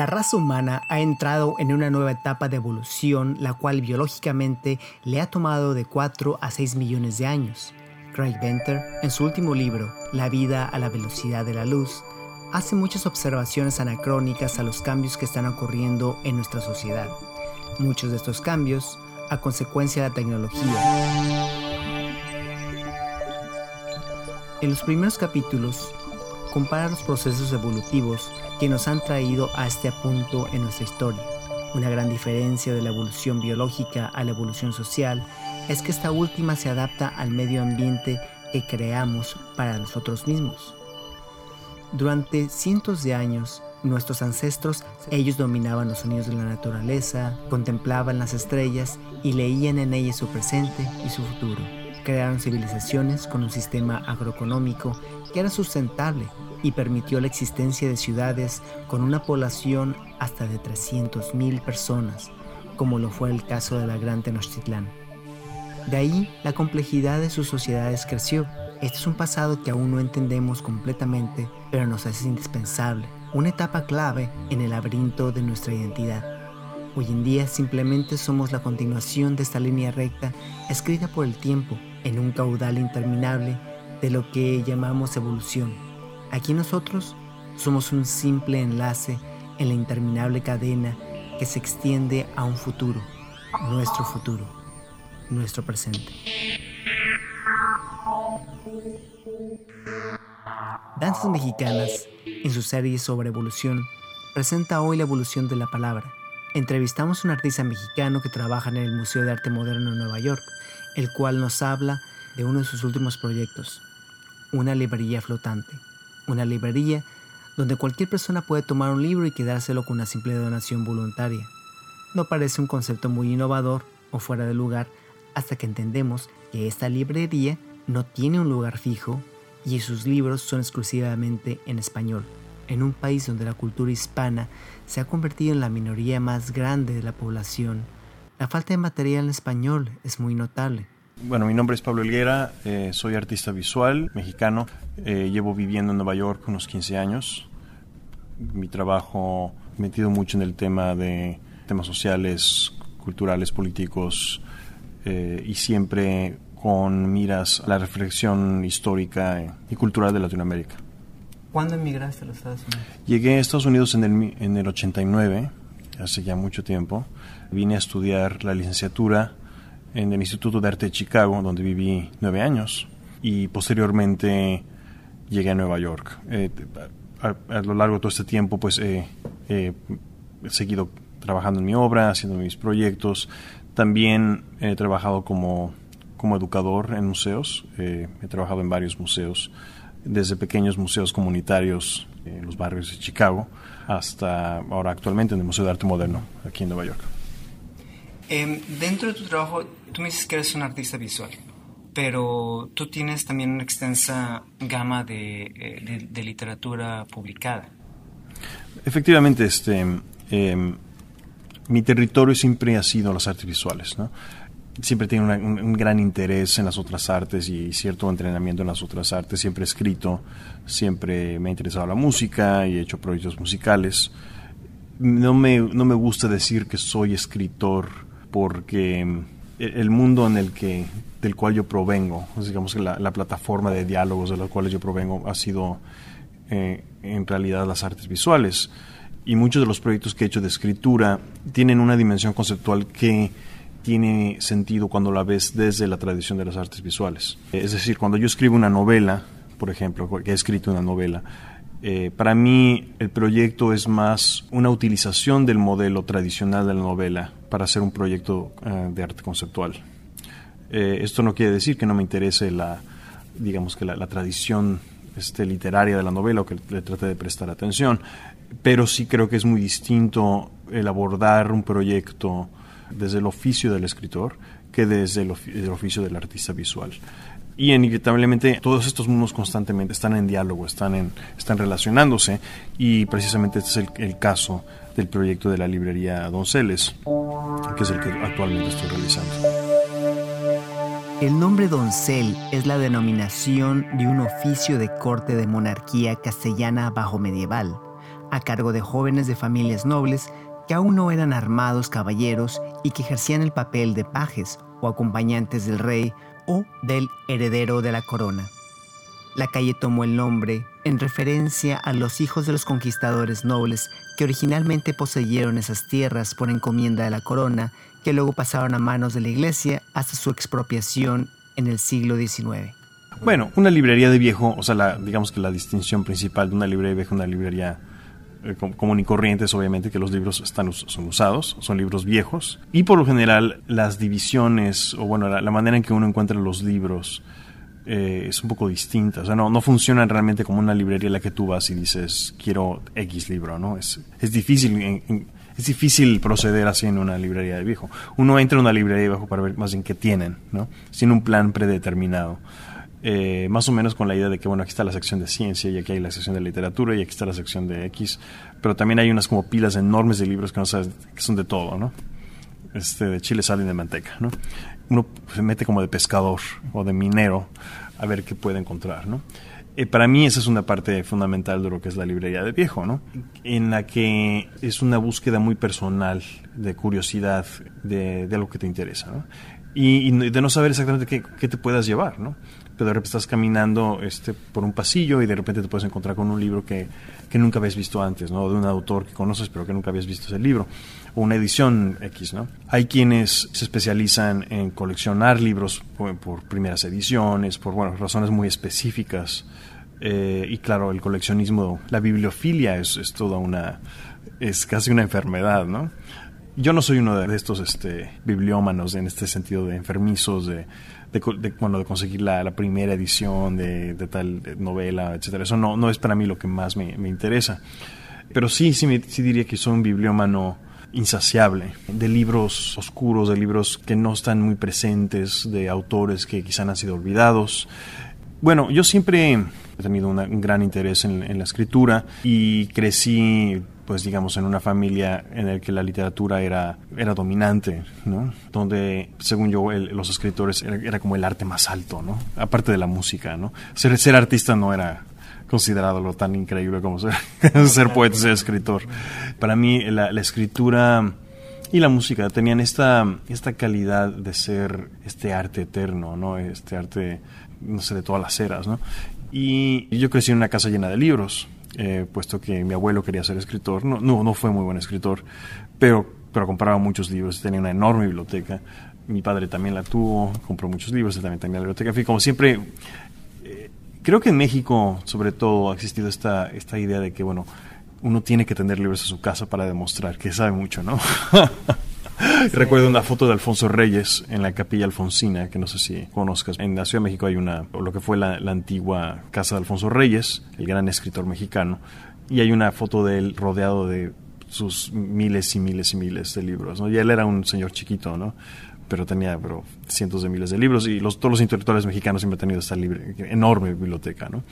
La raza humana ha entrado en una nueva etapa de evolución, la cual biológicamente le ha tomado de 4 a 6 millones de años. Craig Venter, en su último libro, La vida a la velocidad de la luz, hace muchas observaciones anacrónicas a los cambios que están ocurriendo en nuestra sociedad. Muchos de estos cambios a consecuencia de la tecnología. En los primeros capítulos, compara los procesos evolutivos que nos han traído a este punto en nuestra historia. Una gran diferencia de la evolución biológica a la evolución social es que esta última se adapta al medio ambiente que creamos para nosotros mismos. Durante cientos de años, nuestros ancestros, ellos dominaban los sonidos de la naturaleza, contemplaban las estrellas y leían en ellas su presente y su futuro. Crearon civilizaciones con un sistema agroeconómico que era sustentable y permitió la existencia de ciudades con una población hasta de 300.000 personas, como lo fue el caso de la Gran Tenochtitlán. De ahí la complejidad de sus sociedades creció. Este es un pasado que aún no entendemos completamente, pero nos hace indispensable, una etapa clave en el laberinto de nuestra identidad. Hoy en día simplemente somos la continuación de esta línea recta escrita por el tiempo en un caudal interminable de lo que llamamos evolución Aquí nosotros somos un simple enlace en la interminable cadena que se extiende a un futuro, nuestro futuro, nuestro presente. Danzas Mexicanas, en su serie sobre evolución, presenta hoy la evolución de la palabra. Entrevistamos a un artista mexicano que trabaja en el Museo de Arte Moderno en Nueva York, el cual nos habla de uno de sus últimos proyectos, una librería flotante una librería donde cualquier persona puede tomar un libro y quedárselo con una simple donación voluntaria. No parece un concepto muy innovador o fuera de lugar hasta que entendemos que esta librería no tiene un lugar fijo y sus libros son exclusivamente en español, en un país donde la cultura hispana se ha convertido en la minoría más grande de la población. La falta de material en español es muy notable. Bueno, mi nombre es Pablo Elguera, eh, soy artista visual mexicano, eh, llevo viviendo en Nueva York unos 15 años. Mi trabajo metido mucho en el tema de temas sociales, culturales, políticos eh, y siempre con miras a la reflexión histórica y cultural de Latinoamérica. ¿Cuándo emigraste a los Estados Unidos? Llegué a Estados Unidos en el, en el 89, hace ya mucho tiempo. Vine a estudiar la licenciatura en el Instituto de Arte de Chicago, donde viví nueve años, y posteriormente llegué a Nueva York. Eh, a, lo largo de todo este tiempo, pues he seguido trabajando en mi obra, haciendo mis proyectos. También he trabajado como, como educador en museos. Eh, he trabajado en varios museos, desde pequeños museos comunitarios en los barrios de Chicago hasta ahora actualmente en el Museo de Arte Moderno aquí en Nueva York. Em, dentro de tu trabajo, tú me dices que eres un artista visual, pero tú tienes también una extensa gama de, eh, literatura publicada. Efectivamente, este, em, mi territorio siempre ha sido las artes visuales, ¿no? Siempre tengo un, gran interés en las otras artes y cierto entrenamiento en las otras artes. Siempre he escrito, siempre me ha interesado la música y he hecho proyectos musicales. No me, no me gusta decir que soy escritor porque mm, el mundo en el que del cual yo provengo, digamos que la, plataforma de diálogos de la cual yo provengo ha sido eh, en realidad las artes visuales y muchos de los proyectos que he hecho de escritura tienen una dimensión conceptual que tiene sentido cuando la ves desde la tradición de las artes visuales. Es decir, cuando yo escribo una novela, por ejemplo, que he escrito una novela, eh, para mí el proyecto es más una utilización del modelo tradicional de la novela para hacer un proyecto eh, de arte conceptual. Eh, esto no quiere decir que no me interese la, digamos que la, tradición este, literaria de la novela o que le trate de prestar atención, pero sí creo que es muy distinto el abordar un proyecto desde el oficio del escritor que desde el, oficio del artista visual y inevitablemente todos estos mundos constantemente están en diálogo, están, en, están relacionándose y precisamente este es el, caso del proyecto de la librería Donceles, que es el que actualmente estoy realizando. El nombre doncel es la denominación de un oficio de corte de monarquía castellana bajo medieval, a cargo de jóvenes de familias nobles que aún no eran armados caballeros y que ejercían el papel de pajes o acompañantes del rey o del heredero de la corona. La calle tomó el nombre en referencia a los hijos de los conquistadores nobles que originalmente poseyeron esas tierras por encomienda de la corona, que luego pasaron a manos de la iglesia hasta su expropiación en el siglo XIX. Bueno, una librería de viejo, o sea, digamos que la distinción principal de una librería de viejo, una librería eh, común y corriente es obviamente que los libros están, son usados, son libros viejos y por lo general las divisiones o bueno, la, manera en que uno encuentra los libros eh, es un poco distinta, o sea, no, no funcionan realmente como una librería en la que tú vas y dices quiero X libro, ¿no? Es, es difícil... es difícil proceder así en una librería de viejo. Uno entra en una librería de viejo para ver más bien qué tienen, ¿no? Sin un plan predeterminado. Eh, más o menos con la idea de que, bueno, aquí está la sección de ciencia y aquí hay la sección de literatura y aquí está la sección de X, pero también hay unas como pilas enormes de libros que no sabes, que son de todo, ¿no? Este, de chile, sal y de manteca, ¿no? Uno se mete como de pescador o de minero a ver qué puede encontrar, ¿no? Eh, para mí esa es una parte fundamental de lo que es la librería de viejo, ¿no? En la que es una búsqueda muy personal de curiosidad de, de algo que te interesa, ¿no? Y, de no saber exactamente qué, te puedas llevar, ¿no? de repente estás caminando este, por un pasillo y de repente te puedes encontrar con un libro que, que nunca habías visto antes, ¿no? De un autor que conoces pero que nunca habías visto ese libro. O una edición X, ¿no? Hay quienes se especializan en coleccionar libros por, primeras ediciones, por, bueno, razones muy específicas. Eh, y claro, el coleccionismo, la bibliofilia es, es toda una, es casi una enfermedad, ¿no? Yo no soy uno de estos este, bibliómanos en este sentido de enfermizos, de de, de, de conseguir la, primera edición de, tal novela, etcétera. Eso no, no es para mí lo que más me, interesa. Pero sí, sí, sí diría que soy un bibliómano insaciable, de libros oscuros, de libros que no están muy presentes, de autores que quizá han sido olvidados. Bueno, yo siempre he tenido un gran interés en, en, la escritura y crecí pues digamos, en una familia en la que la literatura era, era dominante, ¿no? Donde, según yo, los escritores era, como el arte más alto, ¿no? Aparte de la música, ¿no? Ser, ser artista no era considerado lo tan increíble como ser, ser poeta, ser escritor. Para mí, la, la escritura y la música tenían esta, esta calidad de ser este arte eterno, ¿no? Este arte, no sé, de todas las eras, ¿no? Y yo crecí en una casa llena de libros, eh, puesto que mi abuelo quería ser escritor. No, no, no fue muy buen escritor, pero, pero compraba muchos libros, tenía una enorme biblioteca. Mi padre también la tuvo, compró muchos libros, él también tenía la biblioteca. En como siempre, eh, creo que en México, sobre todo, ha existido esta, esta idea de que, bueno, uno tiene que tener libros en su casa para demostrar que sabe mucho, ¿no? Recuerdo una foto de Alfonso Reyes en la capilla alfonsina, que no sé si conozcas. En la Ciudad de México hay una, lo que fue la, antigua casa de Alfonso Reyes, el gran escritor mexicano, y hay una foto de él rodeado de sus miles y miles y miles de libros. ¿no? Y él era un señor chiquito, ¿no? pero tenía cientos de miles de libros y los, todos los intelectuales mexicanos siempre han tenido esta libre, enorme biblioteca. ¿no?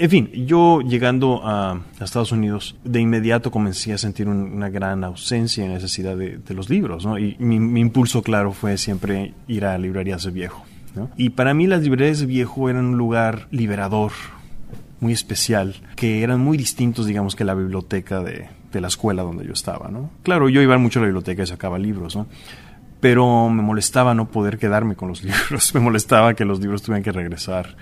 En fin, yo llegando a, Estados Unidos, de inmediato comencé a sentir una gran ausencia y necesidad de, los libros, ¿no? Y mi, impulso, claro, fue siempre ir a librerías de viejo. ¿no? Y para mí las librerías de viejo eran un lugar liberador, muy especial, que eran muy distintos, digamos, que la biblioteca de, de la escuela donde yo estaba, ¿no? Claro, yo iba mucho a la biblioteca y sacaba libros, ¿no? pero me molestaba no poder quedarme con los libros, me molestaba que los libros tuvieran que regresar.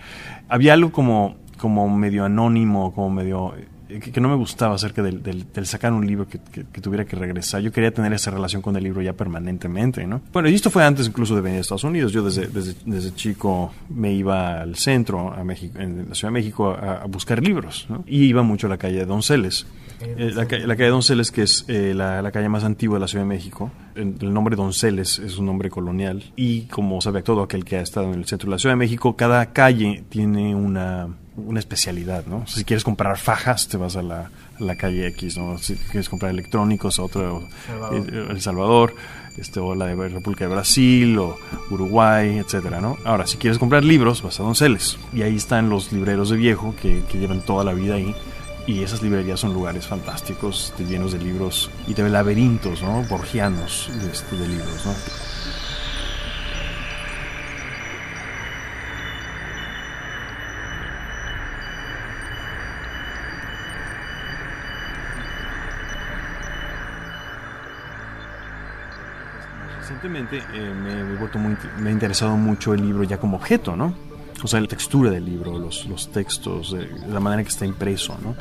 Había algo como como medio anónimo, como medio eh, que, no me gustaba acerca del, del, sacar un libro que, que, tuviera que regresar. Yo quería tener esa relación con el libro ya permanentemente, ¿no? Bueno, y esto fue antes incluso de venir a Estados Unidos. Yo desde, desde, desde chico me iba al centro, a México, en la Ciudad de México, a, buscar libros, ¿no? Y iba mucho a la calle de Donceles. Eh, la, calle de Donceles, que es eh, la, la, calle más antigua de la Ciudad de México. El, el, nombre Donceles es un nombre colonial. Y como sabe todo aquel que ha estado en el centro de la Ciudad de México, cada calle tiene una una especialidad, ¿no? Si quieres comprar fajas, te vas a la, calle X, ¿no? Si quieres comprar electrónicos, otro, eh, El Salvador, este, o la de República de Brasil, o Uruguay, etcétera, ¿no? Ahora, si quieres comprar libros, vas a Donceles. Y ahí están los libreros de viejo que, que llevan toda la vida ahí. Y esas librerías son lugares fantásticos, llenos de libros y de laberintos, ¿no? Borgianos de, este, de libros, ¿no? Eh, me, he vuelto muy, me ha interesado mucho el libro ya como objeto, ¿no? O sea, la textura del libro, los, los textos, eh, la manera que está impreso, ¿no?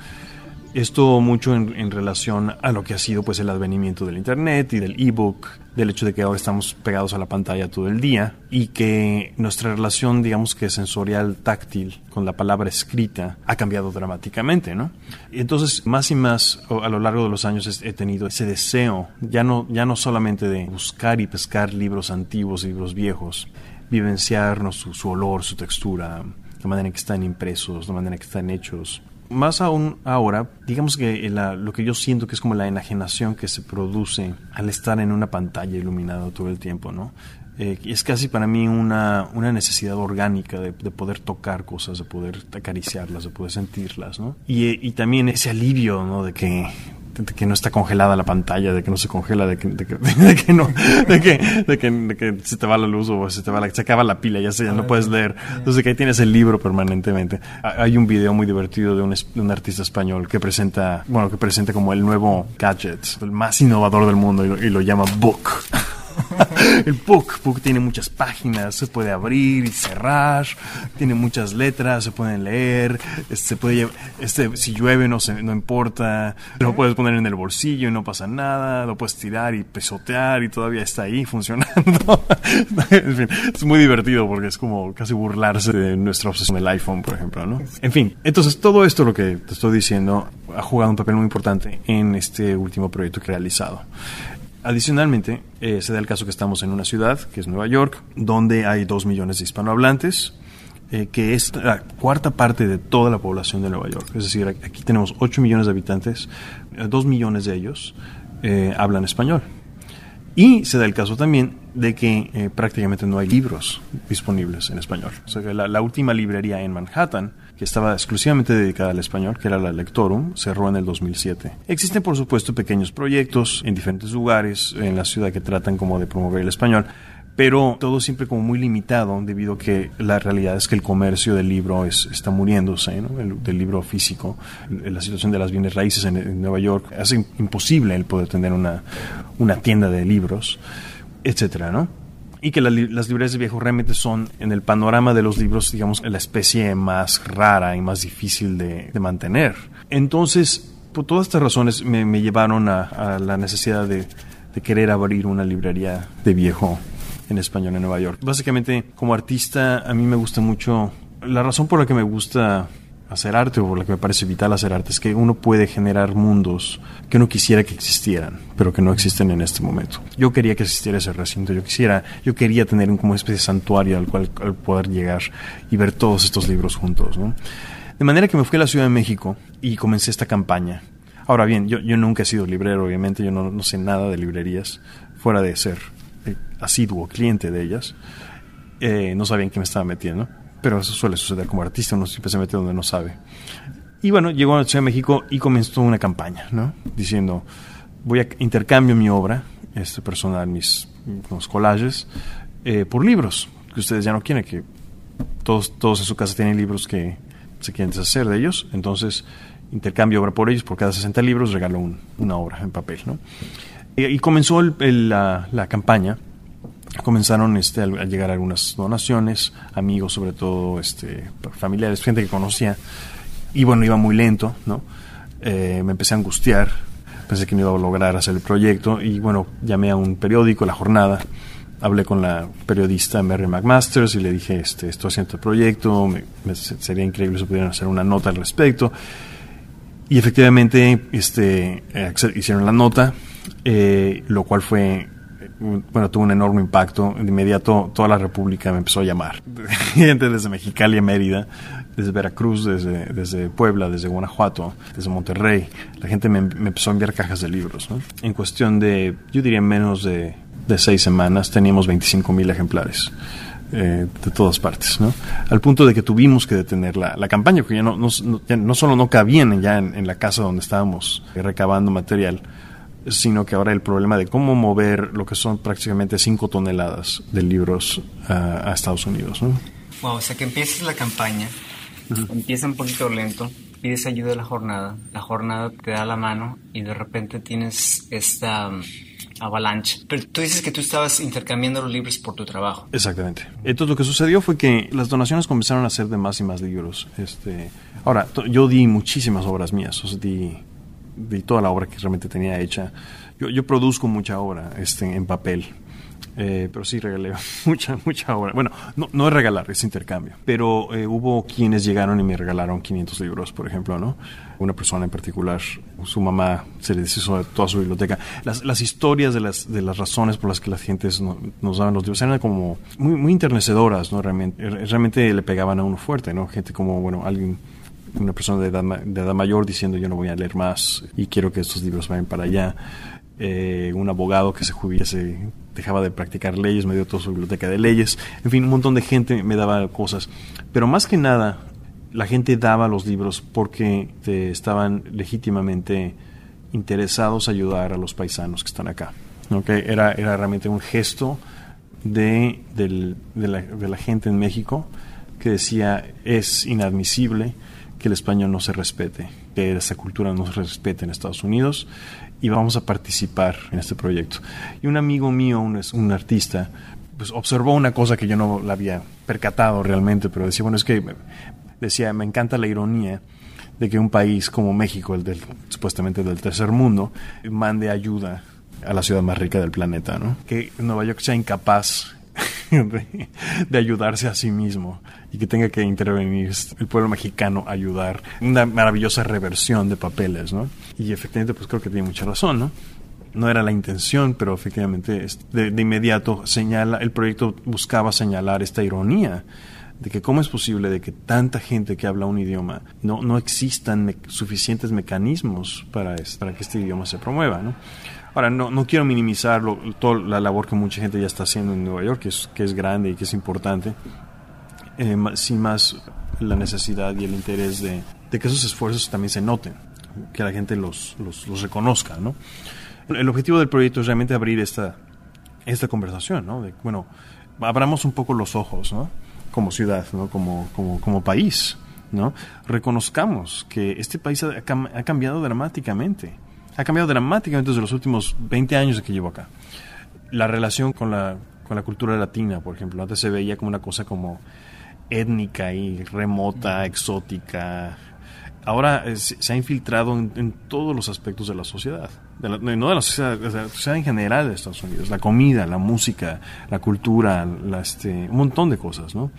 Esto mucho en, relación a lo que ha sido pues el advenimiento del internet y del ebook, del hecho de que ahora estamos pegados a la pantalla todo el día y que nuestra relación, digamos que sensorial táctil con la palabra escrita ha cambiado dramáticamente, ¿no? Entonces, más y más a lo largo de los años he tenido ese deseo, ya no ya no solamente de buscar y pescar libros antiguos, libros viejos, vivenciarnos su, su olor, su textura, la manera en que están impresos, la manera en que están hechos más aún ahora, digamos que lo que yo siento que es como la enajenación que se produce al estar en una pantalla iluminada todo el tiempo, ¿no? Eh, es casi para mí una, una necesidad orgánica de, de, poder tocar cosas, de poder acariciarlas, de poder sentirlas, ¿no? Y, y también ese alivio, ¿no? De que de que no está congelada la pantalla, de que no se congela, de que, de que, de que no, de que, de que, de que, se te va la luz o se te va la, se acaba la pila, ya, se, ya no puedes leer. Entonces que ahí tienes el libro permanentemente. Hay un video muy divertido de un, de un artista español que presenta, bueno, que presenta como el nuevo gadget, el más innovador del mundo y lo, y lo llama Book. el book, book tiene muchas páginas, se puede abrir y cerrar, tiene muchas letras, se pueden leer, este, se puede este, si llueve no se, no importa, lo puedes poner en el bolsillo y no pasa nada, lo puedes tirar y pesotear y todavía está ahí funcionando. en fin, es muy divertido porque es como casi burlarse de nuestra obsesión del iPhone, por ejemplo, ¿no? En fin, entonces todo esto lo que te estoy diciendo ha jugado un papel muy importante en este último proyecto que he realizado. Adicionalmente, eh, se da el caso que estamos en una ciudad, que es Nueva York, donde hay dos millones de hispanohablantes, eh, que es la cuarta parte de toda la población de Nueva York. Es decir, aquí tenemos 8 millones de habitantes, 2 eh, millones de ellos hablan español. Y se da el caso también de que prácticamente no hay libros disponibles en español. O sea, la, la última librería en Manhattan que estaba exclusivamente dedicada al español, que era la Lectorum, cerró en el 2007. Existen, por supuesto, pequeños proyectos en diferentes lugares en la ciudad que tratan como de promover el español, pero todo siempre como muy limitado debido a que la realidad es que el comercio del libro es, está muriéndose, ¿no? el, del libro físico. La situación de las bienes raíces en, en Nueva York hace imposible el poder tener una tienda de libros, etcétera, ¿no? y que las librerías de viejo realmente son, en el panorama de los libros, digamos, la especie más rara y más difícil de, mantener. Entonces, por todas estas razones me, llevaron a, la necesidad de, de querer abrir una librería de viejo en español en Nueva York. Básicamente, como artista, a mí me gusta mucho, la razón por la que me gusta hacer arte o por la que me parece vital hacer arte es que uno puede generar mundos que uno quisiera que existieran, pero que no existen en este momento. Yo quería que existiera ese recinto, yo quisiera, yo quería tener como una especie de santuario al cual poder llegar y ver todos estos libros juntos. ¿no? De manera que me fui a la Ciudad de México y comencé esta campaña. Ahora bien, yo, yo nunca he sido librero, obviamente, yo no, no sé nada de librerías, fuera de ser eh, asiduo cliente de ellas. Eh, no sabía en qué me estaba metiendo pero eso suele suceder como artista, uno siempre se mete donde no sabe. Y bueno, llegó a la Ciudad de México y comenzó una campaña, ¿no? Diciendo, voy a intercambio mi obra, este personal, mis, mis collages, eh, por libros, que ustedes ya no quieren, que todos, todos en su casa tienen libros que se quieren deshacer de ellos, entonces intercambio obra por ellos, por cada 60 libros regalo una obra en papel, ¿no? Y, comenzó la, la campaña comenzaron este, a llegar algunas donaciones, amigos sobre todo, este, familiares, gente que conocía, y bueno, iba muy lento, ¿no? Eh, me empecé a angustiar, pensé que no iba a lograr hacer el proyecto, y bueno, llamé a un periódico, La Jornada, hablé con la periodista Mary McMasters y le dije, este, estoy haciendo el proyecto, sería increíble si pudieran hacer una nota al respecto. Y efectivamente este, eh, hicieron la nota, eh, lo cual fue bueno, tuvo un enorme impacto. De inmediato toda la República me empezó a llamar. Gente desde Mexicali a Mérida desde Veracruz, desde, desde Puebla, desde Guanajuato, desde Monterrey. La gente me, empezó a enviar cajas de libros. En cuestión de, yo diría menos de, de seis semanas, teníamos 25 mil ejemplares. Eh, de todas partes, ¿no? Al punto de que tuvimos que detener la, la campaña, porque ya no, no, no, solo no cabían ya en, la casa donde estábamos recabando material, sino que ahora el problema de cómo mover lo que son prácticamente 5 toneladas de libros a Estados Unidos, ¿no? Wow, o sea que empiezas la campaña, empieza un poquito lento, pides ayuda a la jornada, la jornada te da la mano y de repente tienes esta avalancha. Pero tú dices que tú estabas intercambiando los libros por tu trabajo. Exactamente. Entonces lo que sucedió fue que las donaciones comenzaron a ser de más y más libros. Este, ahora, yo di muchísimas obras mías, o sea, di, di toda la obra que realmente tenía hecha. Yo, yo produzco mucha obra este, en papel. Eh, pero sí regalé mucha, mucha obra. Bueno, no, no es regalar, es intercambio. Pero eh, hubo quienes llegaron y me regalaron 500 libros, por ejemplo, ¿no? Una persona en particular, su mamá se le deshizo de toda su biblioteca. Las, las historias de las, de las razones por las que las gentes nos daban los libros eran como muy, muy enternecedoras, ¿no? Realmente, realmente le pegaban a uno fuerte, ¿no? Gente como, bueno, alguien una persona de edad, de edad mayor diciendo yo no voy a leer más y quiero que estos libros vayan para allá. Eh, un abogado que se jubilase dejaba de practicar leyes, me dio toda su biblioteca de leyes, en fin, un montón de gente me daba cosas. Pero más que nada, la gente daba los libros porque estaban legítimamente interesados a ayudar a los paisanos que están acá. ¿okay? Era, era realmente un gesto de, de, la, de la gente en México que decía es inadmisible que el español no se respete, que esa cultura no se respete en Estados Unidos y vamos a participar en este proyecto. Y un amigo mío, un, un artista, pues observó una cosa que yo no la había percatado realmente, pero decía, bueno, es que decía, me encanta la ironía de que un país como México, el del supuestamente del tercer mundo, mande ayuda a la ciudad más rica del planeta, ¿no? Que Nueva York sea incapaz de, ayudarse a sí mismo y que tenga que intervenir el pueblo mexicano ayudar. Una maravillosa reversión de papeles, ¿no? Y efectivamente, pues creo que tiene mucha razón, ¿no? No era la intención, pero efectivamente de, de inmediato señala, el proyecto buscaba señalar esta ironía de que cómo es posible de que tanta gente que habla un idioma no, no existan suficientes mecanismos para, para que este idioma se promueva, ¿no? Ahora, no, no quiero minimizar toda la labor que mucha gente ya está haciendo en Nueva York, que es, que es grande y que es importante, eh, sin más la necesidad y el interés de, que esos esfuerzos también se noten, que la gente los, los, reconozca. ¿no? El objetivo del proyecto es realmente abrir esta, esta conversación, ¿no? bueno, abramos un poco los ojos, ¿no? como ciudad, ¿no? como, como, como país. ¿no? Reconozcamos que este país ha cambiado dramáticamente ha cambiado dramáticamente desde los últimos 20 años que llevo acá. La relación con la, con la cultura latina, por ejemplo, antes se veía como una cosa como étnica y remota, exótica. Ahora se ha infiltrado en, todos los aspectos de la sociedad. De la, no de la sociedad, de la sociedad en general de Estados Unidos. La comida, la música, la cultura, la, este, un montón de cosas. ¿no?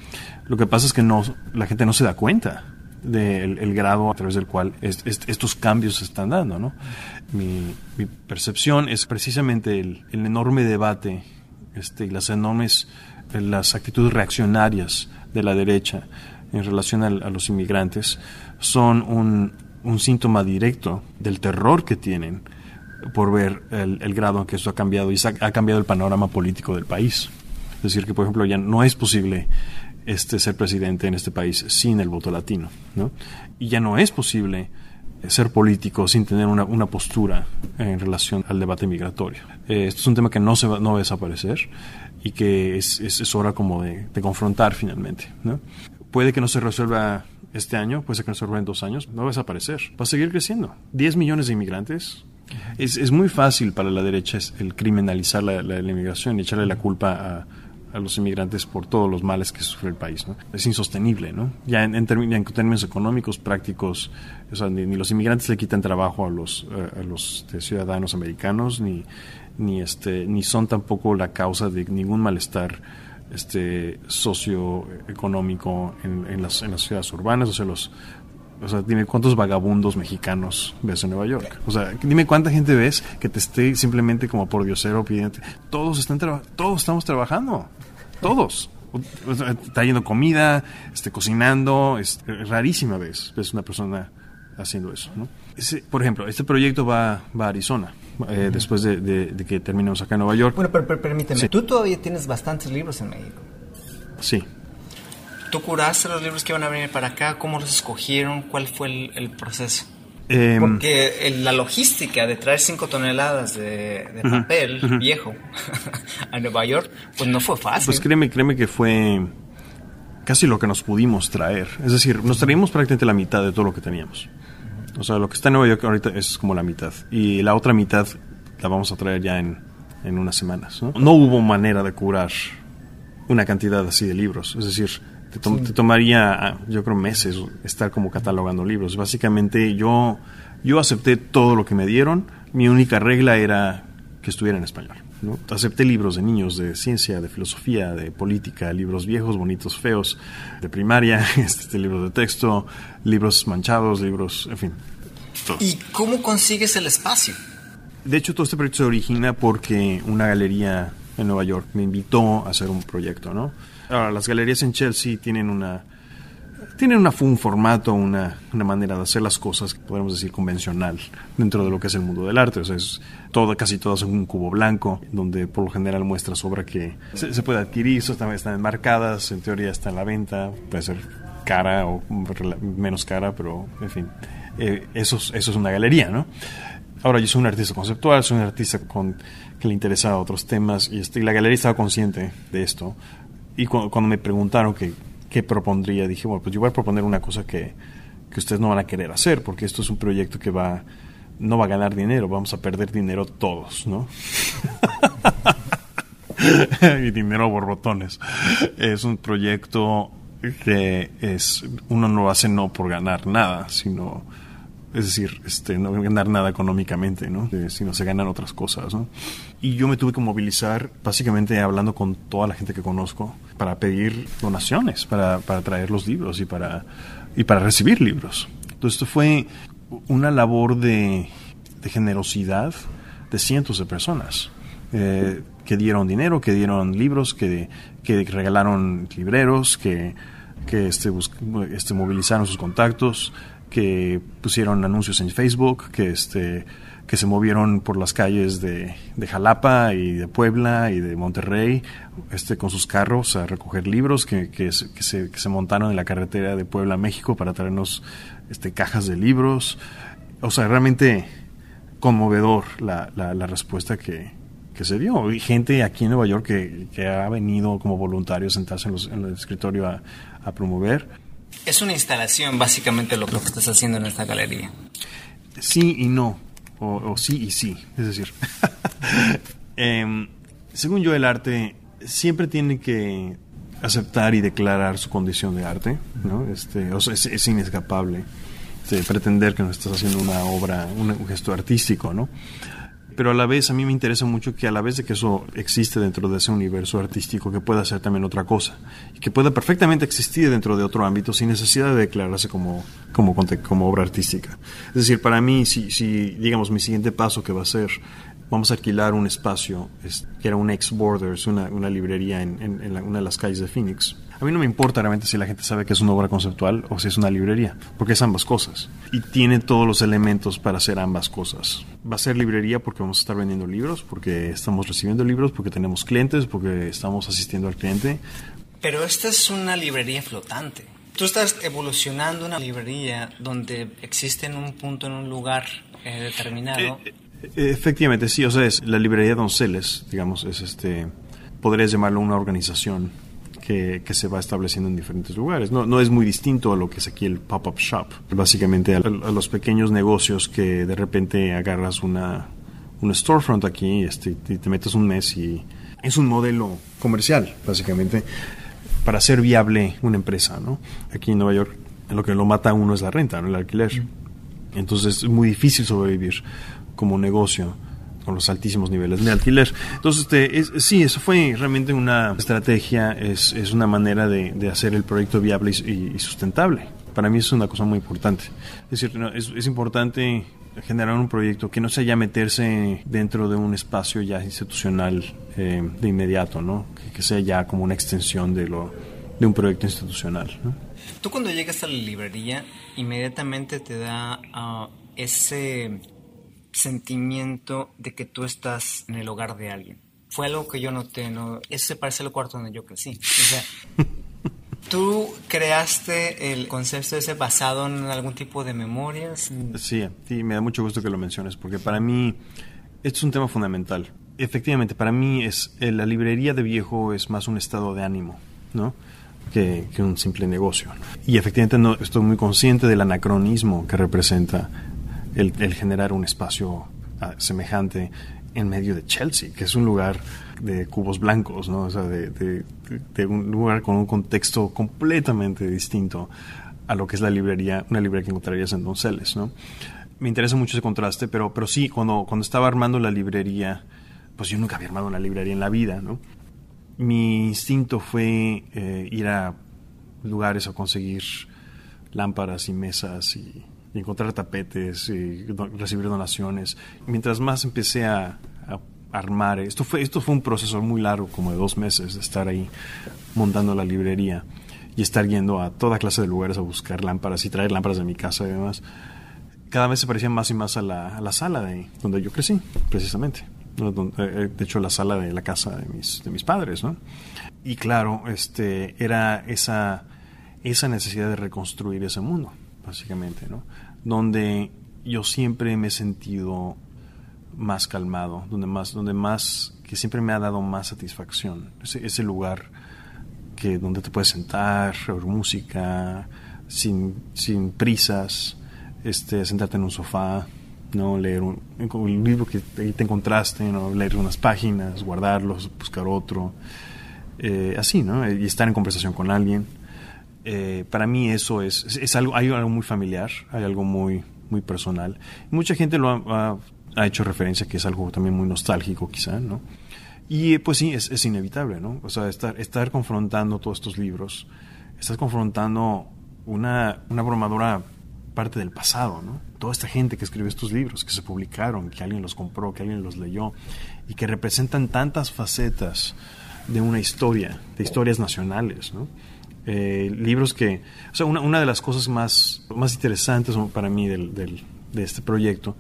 Lo que pasa es que no, la gente no se da cuenta del grado a través del cual estos cambios se están dando. ¿no? Mi, percepción es precisamente el, enorme debate este, y las enormes las actitudes reaccionarias de la derecha en relación a, los inmigrantes son un, síntoma directo del terror que tienen por ver el, el grado en que esto ha cambiado y ha cambiado el panorama político del país. Es decir, que por ejemplo ya no es posible este, ser presidente en este país sin el voto latino. ¿no? Y ya no es posible ser político sin tener una, una postura en relación al debate migratorio. Eh, esto es un tema que no, se va, no va a desaparecer y que es, es, hora como de, de, confrontar finalmente. ¿no? Puede que no se resuelva este año, puede ser que no se resuelva en dos años, no va a desaparecer, va a seguir creciendo. 10 millones de inmigrantes. Es, es muy fácil para la derecha el criminalizar la, la, la inmigración y echarle la culpa a los inmigrantes por todos los males que sufre el país. Es insostenible, ¿no? Ya en, términos económicos, prácticos, ni, los inmigrantes le quitan trabajo a los, eh, este, ciudadanos americanos, ni, ni, este, ni son tampoco la causa de ningún malestar este, socioeconómico en, en, las, en las ciudades urbanas. O sea, los, o sea, dime cuántos vagabundos mexicanos ves en Nueva York. O sea, dime cuánta gente ves que te esté simplemente como por diosero pidiendo. Todos están todos estamos trabajando. Todos. trayendo comida, este, cocinando, es rarísima vez es una persona haciendo eso. ¿no? por ejemplo, este proyecto va, va a Arizona. Eh, después de, que terminemos acá en Nueva York. Bueno, pero, permíteme, tú todavía tienes bastantes libros en México. Sí. ¿Tú curaste los libros que iban a venir para acá? ¿Cómo los escogieron? ¿Cuál fue el, proceso? Em, Porque la logística de traer 5 toneladas de, papel viejo a Nueva York, pues no fue fácil. Pues créeme, créeme que fue casi lo que nos pudimos traer. Es decir, nos traímos prácticamente la mitad de todo lo que teníamos. O sea, lo que está en Nueva York ahorita es como la mitad. Y la otra mitad la vamos a traer ya en, en unas semanas. ¿no? no hubo manera de curar una cantidad así de libros. Es decir, te, tomaría, ah, yo creo, meses estar como catalogando libros. Básicamente yo, yo acepté todo lo que me dieron. Mi única regla era que estuviera en español. ¿no? Acepté libros de niños, de ciencia, de filosofía, de política, libros viejos, bonitos, feos, de primaria, este, libros de texto, libros manchados, libros, en fin. ¿Y cómo consigues el espacio? De hecho, todo este proyecto se origina porque una galería en Nueva York me invitó a hacer un proyecto, ¿no? Ahora, las galerías en Chelsea tienen una tienen una, un formato, una, una, manera de hacer las cosas, podemos decir, convencional dentro de lo que es el mundo del arte. O sea, es todo, casi todo es un cubo blanco, donde por lo general muestra obra que se, puede adquirir, también están enmarcadas, en teoría está en la venta, puede ser cara o menos cara, pero en fin, eh, eso, eso es una galería, ¿no? Ahora yo soy un artista conceptual, soy un artista con, que le interesa otros temas y, este, y la galería estaba consciente de esto. Y cuando me preguntaron que ¿qué propondría? Dije, bueno, pues yo voy a proponer una cosa que, que ustedes no van a querer hacer, porque esto es un proyecto que va, no va a ganar dinero, vamos a perder dinero todos, ¿no? y dinero a borbotones. Es un proyecto que es, uno no lo hace no por ganar nada, sino es decir, este, no ganar nada económicamente, ¿no? sino se ganan otras cosas. ¿no? Y yo me tuve que movilizar, básicamente hablando con toda la gente que conozco, para pedir donaciones, para, para traer los libros y para, y para recibir libros. Entonces, esto fue una labor de, generosidad de cientos de personas. Eh, que dieron dinero, que dieron libros, que, que regalaron libreros, que, que este, este, movilizaron sus contactos, que pusieron anuncios en Facebook, que este que se movieron por las calles de, Jalapa y de Puebla y de Monterrey este, con sus carros a recoger libros, que, que, se, que, se, montaron en la carretera de Puebla a México para traernos este, cajas de libros. O sea, realmente conmovedor la, la, respuesta que, que, se dio. Y gente aquí en Nueva York que, que ha venido como voluntario a sentarse en, en el escritorio a, a promover. Es una instalación, básicamente, lo que estás haciendo en esta galería. Sí y no, o, sí y sí, es decir, em, según yo el arte siempre tiene que aceptar y declarar su condición de arte, ¿no? Este, o sea, es, inescapable este, pretender que no estás haciendo una obra, un gesto artístico, ¿no? Pero a la vez a mí me interesa mucho que a la vez de que eso existe dentro de ese universo artístico, que pueda ser también otra cosa, y que pueda perfectamente existir dentro de otro ámbito sin necesidad de declararse como, como, como obra artística. Es decir, para mí, si, si digamos mi siguiente paso que va a ser vamos a alquilar un espacio que era un ex Borders, una, una librería en, en, una de las calles de Phoenix. A mí no me importa realmente si la gente sabe que es una obra conceptual o si es una librería, porque es ambas cosas. Y tiene todos los elementos para hacer ambas cosas. Va a ser librería porque vamos a estar vendiendo libros, porque estamos recibiendo libros, porque tenemos clientes, porque estamos asistiendo al cliente. Pero esta es una librería flotante. Tú estás evolucionando una librería donde existe en un punto, en un lugar eh, determinado. Eh, eh, efectivamente, sí. O sea, es la librería Donceles, digamos, es este. Podrías llamarlo una organización que, se va estableciendo en diferentes lugares. No, no es muy distinto a lo que es aquí el pop-up shop. Básicamente a, los pequeños negocios que de repente agarras una, un storefront aquí este, y te metes un mes y es un modelo comercial, básicamente, para hacer viable una empresa. ¿no? Aquí en Nueva York lo que lo mata a uno es la renta, ¿no? el alquiler. Entonces es muy difícil sobrevivir como negocio con los altísimos niveles de alquiler. Entonces, este, sí, eso fue realmente una estrategia, es, es una manera de, de, hacer el proyecto viable y, sustentable. Para mí es una cosa muy importante. Es decir, es, es importante generar un proyecto que no sea ya meterse dentro de un espacio ya institucional eh, de inmediato, ¿no? Que, sea ya como una extensión de, lo, de un proyecto institucional. Tú cuando llegas a la librería, inmediatamente te da ah, ese sentimiento de que tú estás en el hogar de alguien. Fue algo que yo noté, ¿no? Eso se parece al cuarto donde yo crecí. O sea, ¿Tú creaste el concepto ese basado en algún tipo de memorias? Sí, sí, me da mucho gusto que lo menciones, porque para mí esto es un tema fundamental. Efectivamente, para mí es eh, la librería de viejo es más un estado de ánimo, ¿no? Que, un simple negocio. Y efectivamente no, estoy muy consciente del anacronismo que representa el, generar un espacio ah, semejante en medio de Chelsea, que es un lugar de cubos blancos, ¿no? O sea, de, un lugar con un contexto completamente distinto a lo que es la librería, una librería que encontrarías en Donceles, ¿no? Me interesa mucho ese contraste, pero, pero sí, cuando, cuando estaba armando la librería, pues yo nunca había armado una librería en la vida, ¿no? Mi instinto fue eh, ir a lugares a conseguir lámparas y mesas y, encontrar tapetes y recibir donaciones. Mientras más empecé a, armar. Esto fue, esto fue un proceso muy largo, como de dos meses, de estar ahí montando la librería y estar yendo a toda clase de lugares a buscar lámparas y traer lámparas de mi casa y demás. Cada vez se parecía más y más a la, a la sala de donde yo crecí, precisamente. Eh, de hecho, la sala de la casa de mis, de mis padres, ¿no? Y claro, este, era esa, esa necesidad de reconstruir ese mundo, básicamente, ¿no? Donde yo siempre me he sentido más calmado, donde más, donde más, que siempre me ha dado más satisfacción. Ese, ese lugar que donde te puedes sentar, oír música, sin, sin prisas, este, sentarte en un sofá, no leer un, libro que te, te encontraste, ¿no? leer unas páginas, guardarlos, buscar otro, eh, así, ¿no? Y estar en conversación con alguien. Eh, para mí eso es, es, algo, hay algo muy familiar, hay algo muy, muy personal. Mucha gente lo ha, ha hecho referencia que es algo también muy nostálgico quizá, ¿no? Y pues sí, es, inevitable, ¿no? O sea, estar, estar confrontando todos estos libros, estás confrontando una, una abrumadora parte del pasado, ¿no? Toda esta gente que escribió estos libros, que se publicaron, que alguien los compró, que alguien los leyó, y que representan tantas facetas de una historia, de historias nacionales, ¿no? Eh, libros que, o sea, una, de las cosas más, más interesantes para mí del, de este proyecto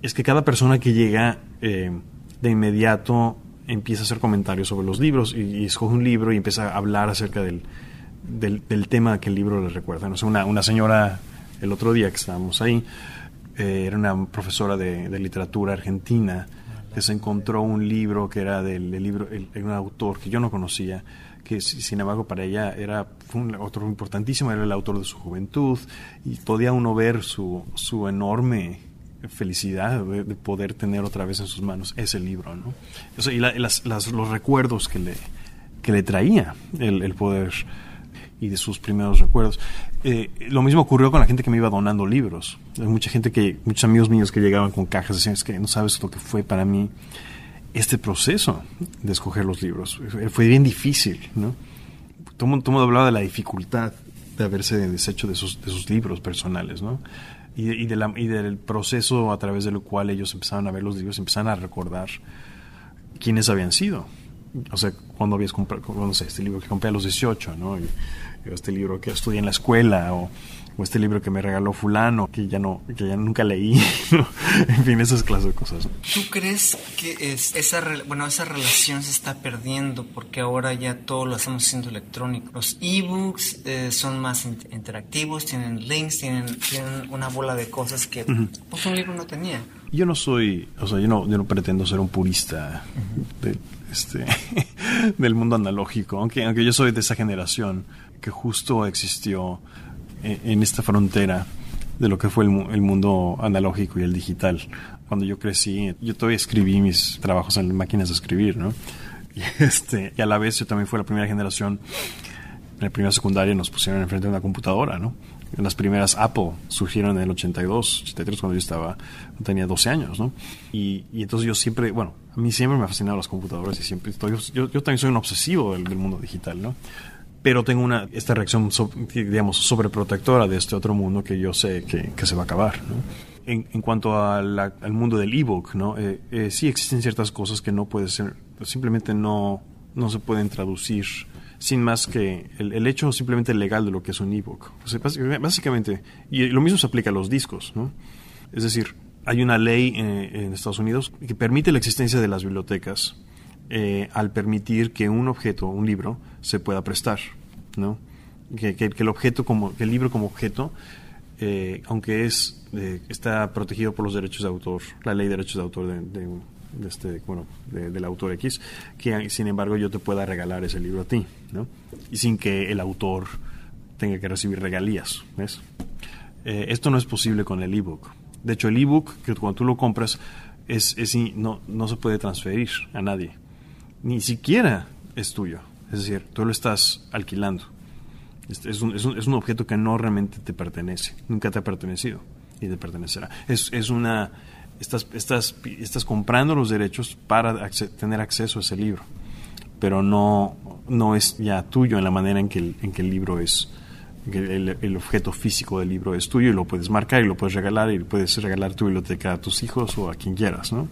es que cada persona que llega eh, de inmediato empieza a hacer comentarios sobre los libros y, escoge un libro y empieza a hablar acerca del, del, tema que el libro le recuerda. No sé, una, una señora el otro día que estábamos ahí, eh, era una profesora de, literatura argentina que se encontró un libro que era del, libro, de un autor que yo no conocía, que sin embargo para ella era fue un autor importantísimo, era el autor de su juventud y podía uno ver su, su enorme felicidad de, poder tener otra vez en sus manos ese libro, ¿no? y los recuerdos que le, que le traía el, poder y de sus primeros recuerdos. Eh, lo mismo ocurrió con la gente que me iba donando libros. Hay mucha gente que, muchos amigos míos que llegaban con cajas decían, es que no sabes lo que fue para mí este proceso de escoger los libros. Fue bien difícil, ¿no? El mundo hablaba de la dificultad de haberse deshecho de sus, de sus libros personales, ¿no? y, y, de la, y del proceso a través del cual ellos empezaron a ver los libros, empezaron a recordar quiénes habían sido. O sea, cuando habías comprado, no sé, este libro que compré a los 18, ¿no? Y, este libro que estudié en la escuela, o, o, este libro que me regaló fulano, que ya no, que ya nunca leí, en fin, esas clases de cosas. ¿Tú crees que es, esa, bueno, esa relación se está perdiendo porque ahora ya todo lo estamos haciendo electrónico? Los ebooks eh, son más interactivos, tienen links, tienen, tienen una bola de cosas que pues, un libro no tenía. Yo no soy, o sea, yo no, yo no pretendo ser un purista de, este, del mundo analógico, aunque, aunque yo soy de esa generación que justo existió eh, en, esta frontera de lo que fue el, mundo analógico y el digital. Cuando yo crecí, yo todavía escribí mis trabajos en máquinas de escribir, ¿no? Y, este, y a la vez yo también fui la primera generación, en la primera secundaria nos pusieron enfrente de una computadora, ¿no? Las primeras Apple surgieron en el 82, 83, cuando yo estaba, tenía 12 años, ¿no? Y, y entonces yo siempre, bueno, a mí siempre me han fascinado las computadoras y siempre estoy, yo, yo también soy un obsesivo del, mundo digital, ¿no? pero tengo una, esta reacción, digamos, sobreprotectora de este otro mundo que yo sé que, que se va a acabar. ¿no? en, cuanto al mundo del ebook, ¿no? Eh, eh, sí existen ciertas cosas que no pueden ser, simplemente no, no se pueden traducir sin más que el, hecho simplemente legal de lo que es un ebook. básicamente, y lo mismo se aplica a los discos, ¿no? Es decir, hay una ley en, Estados Unidos que permite la existencia de las bibliotecas eh, al permitir que un objeto, un libro, se pueda prestar, ¿no? Que, el objeto como, que el libro como objeto, eh, aunque es está protegido por los derechos de autor, la ley de derechos de autor de, este, bueno, del autor X, que sin embargo yo te pueda regalar ese libro a ti, ¿no? Y sin que el autor tenga que recibir regalías, ¿ves? Eh, esto no es posible con el ebook. De hecho, el ebook, que cuando tú lo compras, es, es no, no se puede transferir a nadie. Ni siquiera es tuyo. Es decir, tú lo estás alquilando. Es, un, es, un, es un, objeto que no realmente te pertenece. Nunca te ha pertenecido y te pertenecerá. Es, es una... Estás, comprando los derechos para tener acceso a ese libro, pero no, es ya tuyo en la manera en que el, que libro es, el, objeto físico del libro es tuyo y lo puedes marcar y lo puedes regalar y puedes regalar tu biblioteca a tus hijos o a quien quieras, ¿no?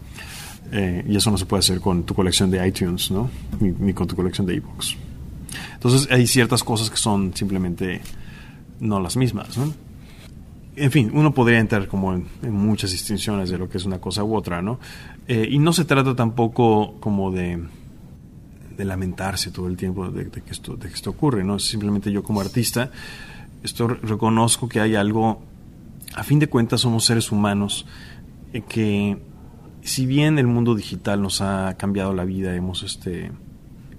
Eh, y eso no se puede hacer con tu colección de iTunes, ¿no? Ni, con tu colección de ebooks. Entonces hay ciertas cosas que son simplemente no las mismas. En fin, uno podría entrar como en, muchas distinciones de lo que es una cosa u otra, ¿no? Eh, y no se trata tampoco como de, lamentarse todo el tiempo de, que esto, de que esto ocurre, ¿no? Simplemente yo como artista esto reconozco que hay algo, a fin de cuentas somos seres humanos eh, que si bien el mundo digital nos ha cambiado la vida, hemos este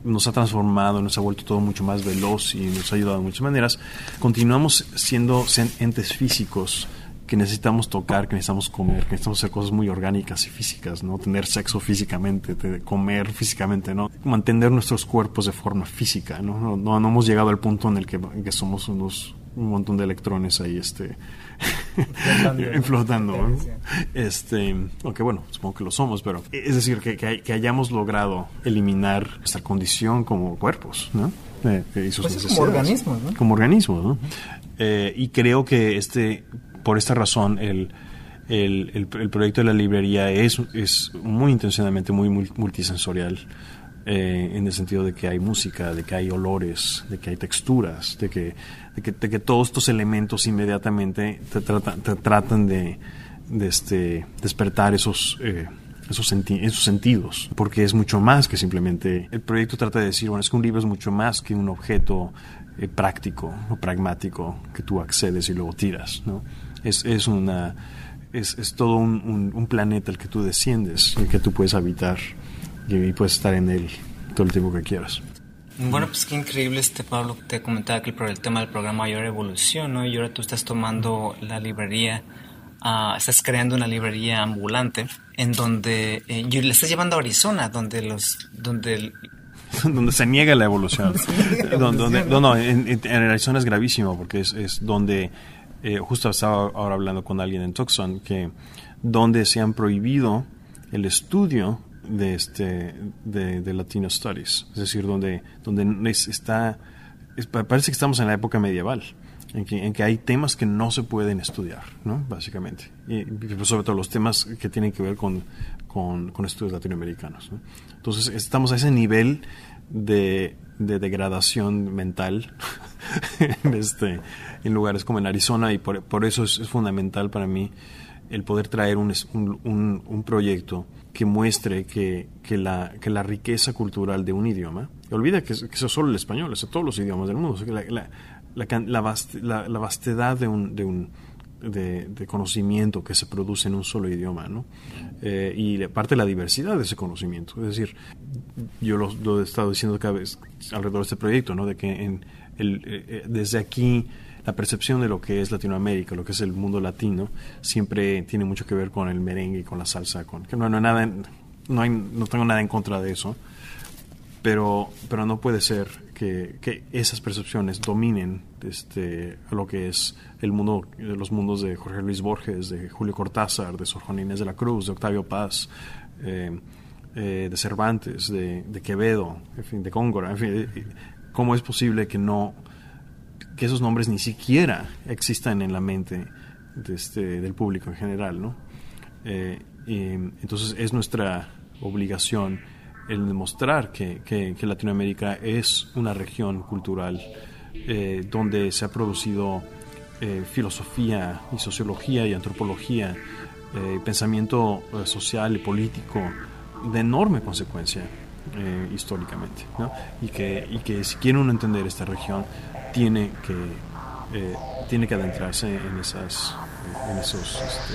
nos ha transformado, nos ha vuelto todo mucho más veloz y nos ha ayudado de muchas maneras, continuamos siendo entes físicos que necesitamos tocar, que necesitamos comer, que necesitamos hacer cosas muy orgánicas y físicas, ¿no? Tener sexo físicamente, comer físicamente, ¿no? Mantener nuestros cuerpos de forma física, ¿no? No, no, hemos llegado al punto en el que, que somos unos un montón de electrones ahí este flotando, este aunque bueno supongo que lo somos pero es decir que, que, hayamos logrado eliminar nuestra condición como cuerpos ¿no? Eh, y sus pues como organismos ¿no? como organismos ¿no? Eh, y creo que este por esta razón el el, el, proyecto de la librería es, es muy intencionalmente muy multisensorial eh, en el sentido de que hay música, de que hay olores, de que hay texturas, de que, de que, de que todos estos elementos inmediatamente te, te tratan de, de este, despertar esos... Eh, esos, sentidos, porque es mucho más que simplemente, el proyecto trata de decir, bueno, es que un libro es mucho más que un objeto eh, práctico o pragmático que tú accedes y luego tiras, ¿no? Es, es una, es, es todo un, planeta el que tú desciendes, el que tú puedes habitar y puedes estar en él todo el tiempo que quieras. Bueno, pues qué increíble este Pablo, te comentaba que el, el tema del programa Mayor Evolución, ¿no? Y ahora tú estás tomando la librería, uh, estás creando una librería ambulante en donde, eh, y le estás llevando a Arizona, donde los, donde donde se niega la evolución. donde, no, no, en, Arizona es gravísimo porque es, es donde, eh, justo estaba ahora hablando con alguien en Tucson, que donde se han prohibido el estudio de este de, Latino Studies, es decir, donde donde está parece que estamos en la época medieval. En que, en que, hay temas que no se pueden estudiar, ¿no? Básicamente. Y, pues, sobre todo los temas que tienen que ver con, con, estudios latinoamericanos. Entonces, estamos a ese nivel de, de degradación mental este, en lugares como en Arizona y por, por eso es, fundamental para mí el poder traer un, un, un proyecto que muestre que, que, la, que la riqueza cultural de un idioma, olvida que, eso es solo el español, es todos los idiomas del mundo, la, la, la, la, vastedad de un, de un de, conocimiento que se produce en un solo idioma, ¿no? Eh, y parte de la diversidad de ese conocimiento. Es decir, yo lo, he estado diciendo cada vez alrededor de este proyecto, ¿no? De que en el, eh, eh, desde aquí la percepción de lo que es Latinoamérica, lo que es el mundo latino, siempre tiene mucho que ver con el merengue con la salsa. Con, que no, no, nada, no, hay, no tengo nada en contra de eso, pero, pero no puede ser que, que esas percepciones dominen este, lo que es el mundo, los mundos de Jorge Luis Borges, de Julio Cortázar, de Sor Juana Inés de la Cruz, de Octavio Paz. Eh, eh, de Cervantes, de, de, Quevedo, en fin, de Góngora, en fin, eh, ¿cómo es posible que no que esos nombres ni siquiera existan en la mente este, del público en general, ¿no? Eh, entonces es nuestra obligación el demostrar que, que, Latinoamérica es una región cultural eh, donde se ha producido eh, filosofía y sociología y antropología, pensamiento social y político de enorme consecuencia históricamente, ¿no? y, que, y que si quiere uno entender esta región tiene que tiene que adentrarse en, esas, en esos este.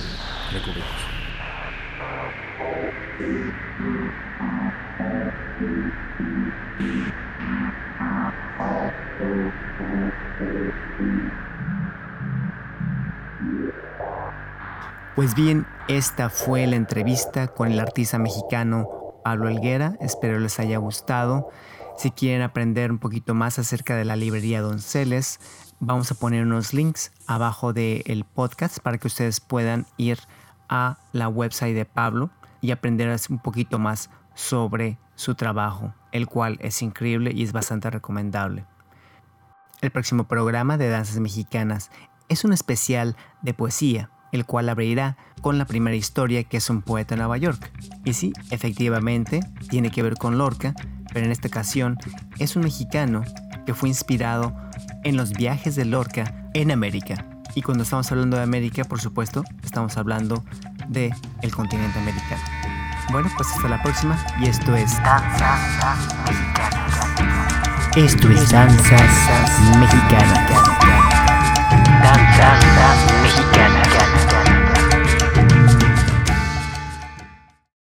Pues bien, esta fue la entrevista con el artista mexicano Pablo Alguera. Espero les haya gustado. Si quieren aprender un poquito más acerca de la librería Donceles, vamos a poner unos links abajo del podcast para que ustedes puedan ir a la website de Pablo y aprender un poquito más sobre su trabajo, el cual es increíble y es bastante recomendable. El próximo programa de Danzas Mexicanas es un especial de poesía, el cual abrirá con la primera historia que es un poeta de Nueva York. Y sí, efectivamente, tiene que ver con Lorca, pero en esta ocasión es un mexicano que fue inspirado en los viajes de Lorca en América. Y cuando estamos hablando de América, por supuesto, estamos hablando de el continente americano. Bueno, pues hasta la próxima y esto es Danza Mexicana. Esto es Danza Mexicana. Danza Mexicana.